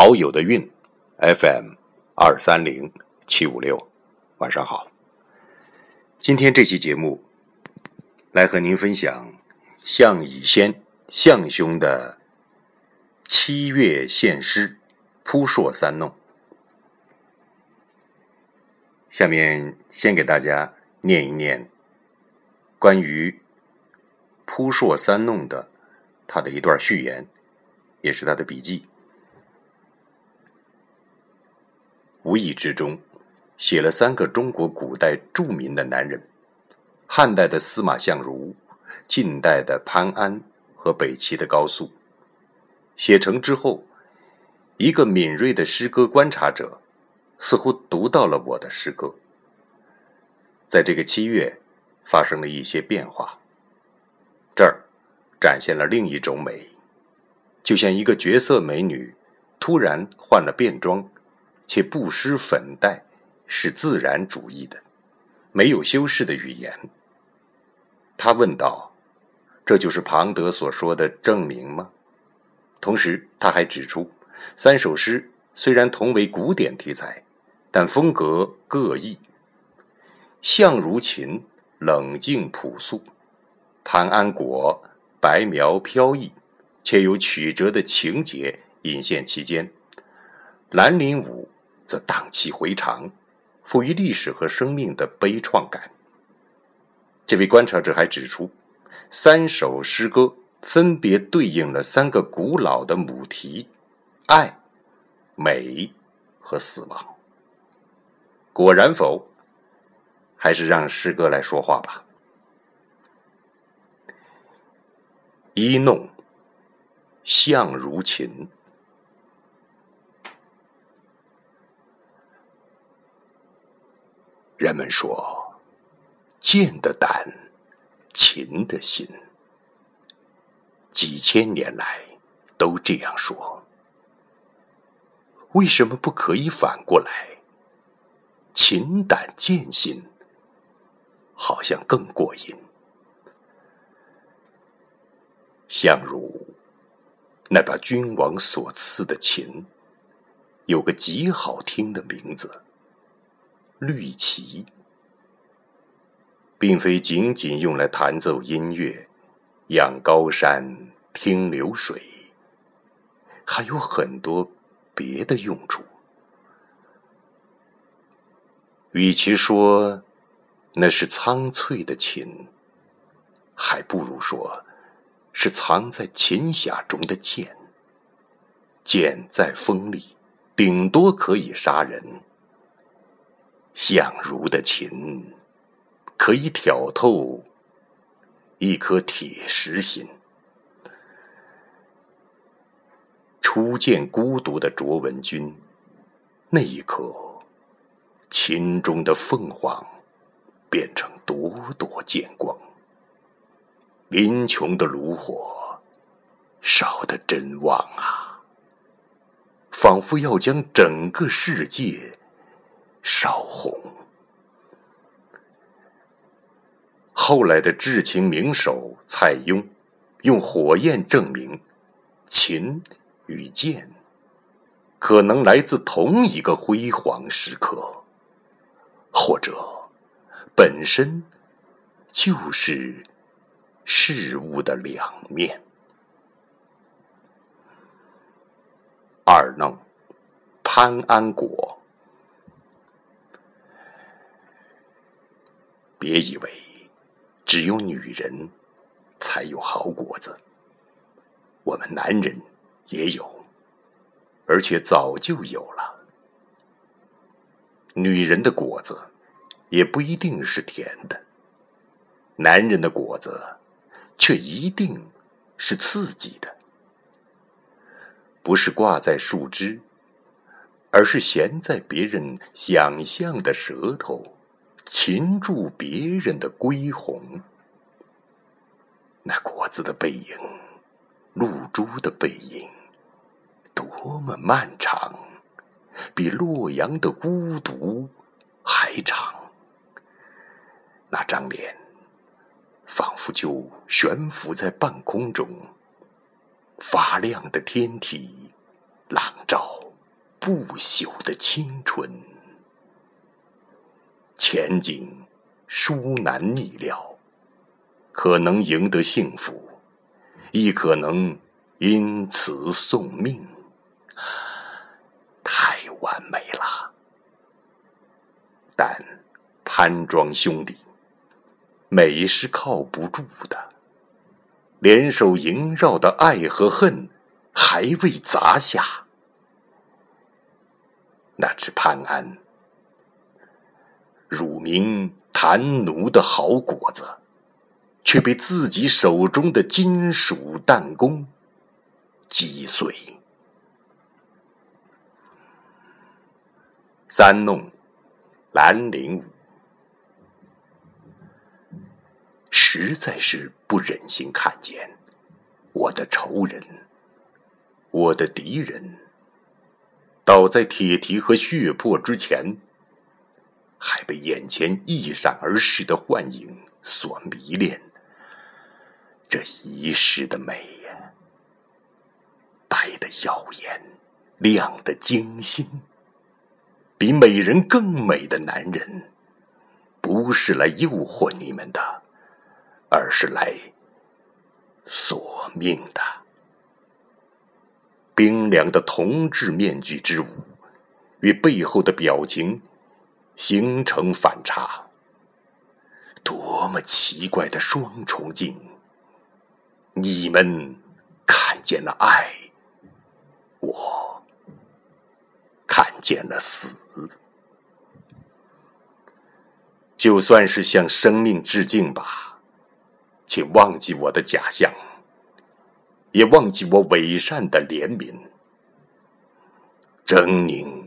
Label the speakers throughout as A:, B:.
A: 好友的韵，FM 二三零七五六，晚上好。今天这期节目来和您分享项羽先项兄的七月献诗《扑朔三弄》。下面先给大家念一念关于《扑朔三弄》的他的一段序言，也是他的笔记。无意之中，写了三个中国古代著名的男人：汉代的司马相如，晋代的潘安和北齐的高肃。写成之后，一个敏锐的诗歌观察者似乎读到了我的诗歌。在这个七月，发生了一些变化。这儿展现了另一种美，就像一个绝色美女突然换了便装。且不施粉黛，是自然主义的，没有修饰的语言。他问道：“这就是庞德所说的证明吗？”同时，他还指出，三首诗虽然同为古典题材，但风格各异。相如琴冷静朴素，潘安国白描飘逸，且有曲折的情节隐现其间。兰陵舞。则荡气回肠，赋予历史和生命的悲怆感。这位观察者还指出，三首诗歌分别对应了三个古老的母题：爱、美和死亡。果然否？还是让诗歌来说话吧。一弄，相如琴。人们说：“剑的胆，琴的心。”几千年来都这样说。为什么不可以反过来？琴胆剑心，好像更过瘾。相如那把君王所赐的琴，有个极好听的名字。绿旗，并非仅仅用来弹奏音乐、仰高山、听流水，还有很多别的用处。与其说那是苍翠的琴，还不如说是藏在琴匣中的剑。剑再锋利，顶多可以杀人。相如的琴，可以挑透一颗铁石心。初见孤独的卓文君，那一刻，琴中的凤凰变成朵朵剑光。林琼的炉火烧得真旺啊，仿佛要将整个世界。烧红。后来的至情名手蔡邕，用火焰证明，琴与剑可能来自同一个辉煌时刻，或者本身就是事物的两面。二弄，潘安国。别以为只有女人才有好果子，我们男人也有，而且早就有了。女人的果子也不一定是甜的，男人的果子却一定是刺激的，不是挂在树枝，而是衔在别人想象的舌头。擒住别人的归鸿，那果子的背影，露珠的背影，多么漫长，比洛阳的孤独还长。那张脸，仿佛就悬浮在半空中，发亮的天体，朗照不朽的青春。前景殊难逆料，可能赢得幸福，亦可能因此送命。太完美了，但潘庄兄弟，美是靠不住的。联手萦绕的爱和恨，还未砸下，那只潘安，乳名谭奴的好果子，却被自己手中的金属弹弓击碎。三弄，兰陵舞，实在是不忍心看见我的仇人、我的敌人倒在铁蹄和血泊之前，还被眼前一闪而逝的幻影所迷恋。这一世的美呀，白的耀眼，亮的惊心。比美人更美的男人，不是来诱惑你们的，而是来索命的。冰凉的铜制面具之舞，与背后的表情形成反差。多么奇怪的双重镜！你们看见了爱，我看见了死。就算是向生命致敬吧，请忘记我的假象，也忘记我伪善的怜悯。狰狞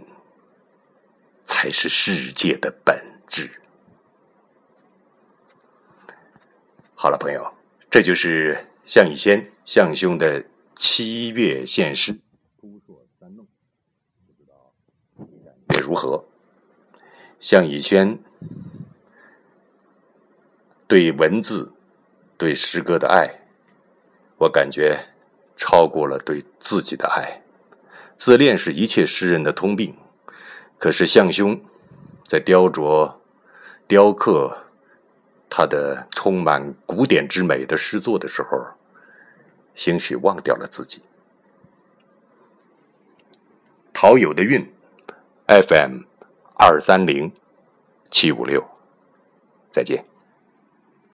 A: 才是世界的本质。好了，朋友，这就是向以先向兄的七月现诗。也如何？向以轩对文字、对诗歌的爱，我感觉超过了对自己的爱。自恋是一切诗人的通病，可是向兄在雕琢、雕刻他的充满古典之美的诗作的时候，兴许忘掉了自己。陶友的韵。FM 二三零七五六，再见。